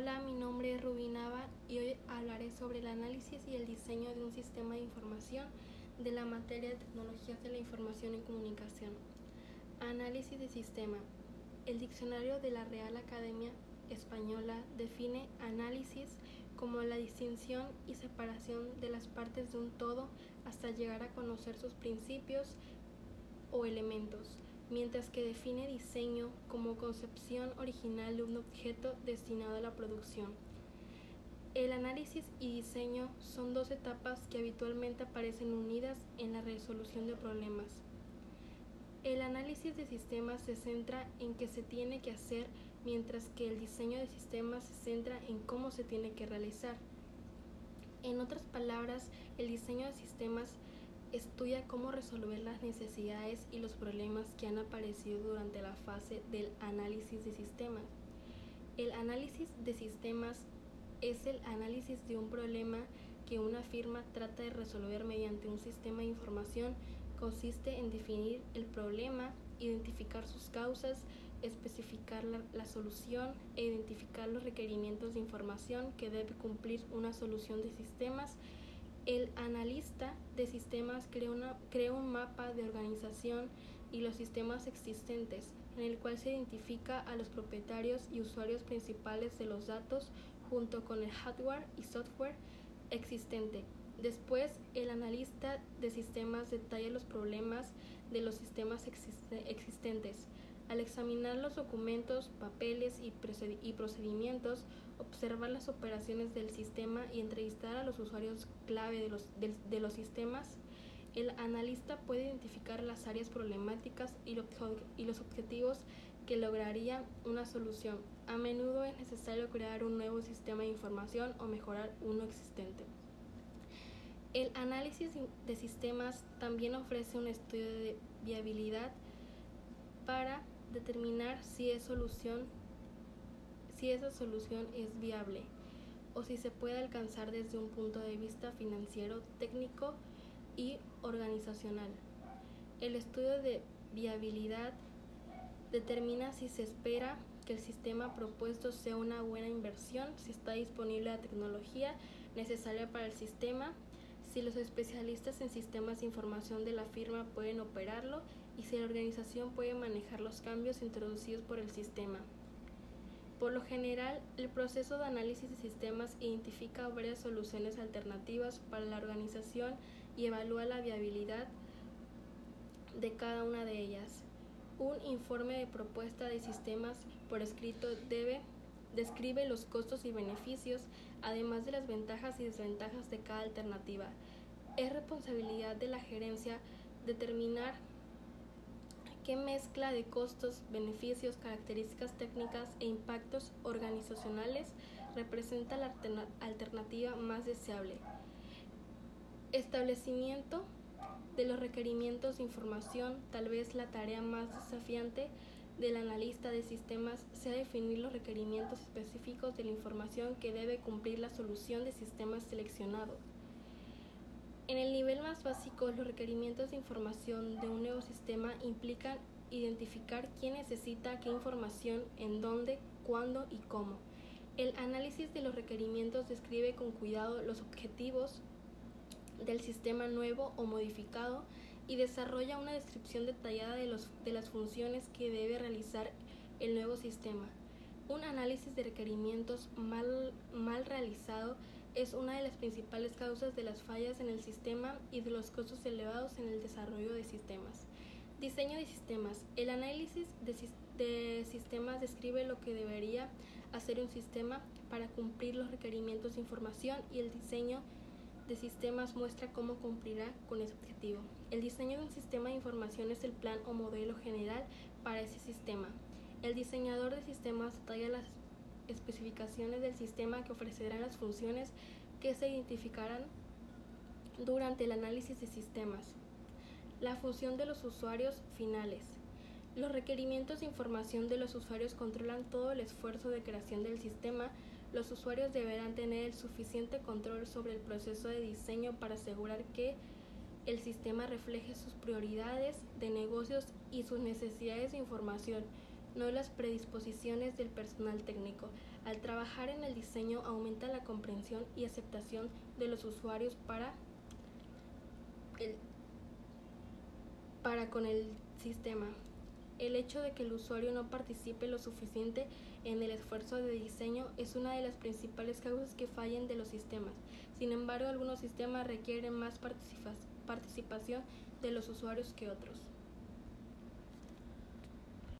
Hola, mi nombre es Rubinava y hoy hablaré sobre el análisis y el diseño de un sistema de información de la materia de tecnologías de la información y comunicación. Análisis de sistema. El diccionario de la Real Academia Española define análisis como la distinción y separación de las partes de un todo hasta llegar a conocer sus principios o elementos mientras que define diseño como concepción original de un objeto destinado a la producción. El análisis y diseño son dos etapas que habitualmente aparecen unidas en la resolución de problemas. El análisis de sistemas se centra en qué se tiene que hacer, mientras que el diseño de sistemas se centra en cómo se tiene que realizar. En otras palabras, el diseño de sistemas Estudia cómo resolver las necesidades y los problemas que han aparecido durante la fase del análisis de sistemas. El análisis de sistemas es el análisis de un problema que una firma trata de resolver mediante un sistema de información. Consiste en definir el problema, identificar sus causas, especificar la, solución e identificar los requerimientos de información que debe cumplir una solución de sistemas el analista de sistemas crea, un mapa de organización y los sistemas existentes, en el cual se identifica a los propietarios y usuarios principales de los datos junto con el hardware y software existente. Después, el analista de sistemas detalla los problemas de los sistemas existentes, al examinar los documentos, papeles y procedimientos, observar las operaciones del sistema y entrevistar a los usuarios clave de los, sistemas, el analista puede identificar las áreas problemáticas y, y los objetivos que lograría una solución. A menudo es necesario crear un nuevo sistema de información o mejorar uno existente. El análisis de sistemas también ofrece un estudio de viabilidad para determinar si esa solución es viable o si se puede alcanzar desde un punto de vista financiero, técnico y organizacional. El estudio de viabilidad determina si se espera que el sistema propuesto sea una buena inversión, si está disponible la tecnología necesaria para el sistema, si los especialistas en sistemas de información de la firma pueden operarlo y si la organización puede manejar los cambios introducidos por el sistema. Por lo general, el proceso de análisis de sistemas identifica varias soluciones alternativas para la organización y evalúa la viabilidad de cada una de ellas. Un informe de propuesta de sistemas por escrito debe Describe los costos y beneficios, además de las ventajas y desventajas de cada alternativa. Es responsabilidad de la gerencia determinar qué mezcla de costos, beneficios, características técnicas e impactos organizacionales representa la alternativa más deseable. Establecimiento de los requerimientos de información, tal vez la tarea más desafiante del analista de sistemas sea definir los requerimientos específicos de la información que debe cumplir la solución de sistemas seleccionado. En el nivel más básico, los requerimientos de información de un nuevo sistema implican identificar quién necesita qué información, en dónde, cuándo y cómo. El análisis de los requerimientos describe con cuidado los objetivos del sistema nuevo o modificado y desarrolla una descripción detallada de, los, de las funciones que debe realizar el nuevo sistema. Un análisis de requerimientos mal, mal realizado es una de las principales causas de las fallas en el sistema y de los costos elevados en el desarrollo de sistemas. Diseño de sistemas. El análisis de, sistemas describe lo que debería hacer un sistema para cumplir los requerimientos de información y el diseño de sistemas muestra cómo cumplirá con ese objetivo. El diseño de un sistema de información es el plan o modelo general para ese sistema. El diseñador de sistemas detalla las especificaciones del sistema que ofrecerá las funciones que se identificarán durante el análisis de sistemas. La función de los usuarios finales. Los requerimientos de información de los usuarios controlan todo el esfuerzo de creación del sistema los usuarios deberán tener el suficiente control sobre el proceso de diseño para asegurar que el sistema refleje sus prioridades de negocios y sus necesidades de información, no las predisposiciones del personal técnico. Al trabajar en el diseño aumenta la comprensión y aceptación de los usuarios para, el, para con el sistema. El hecho de que el usuario no participe lo suficiente en el esfuerzo de diseño es una de las principales causas que fallen de los sistemas. Sin embargo, algunos sistemas requieren más participación de los usuarios que otros.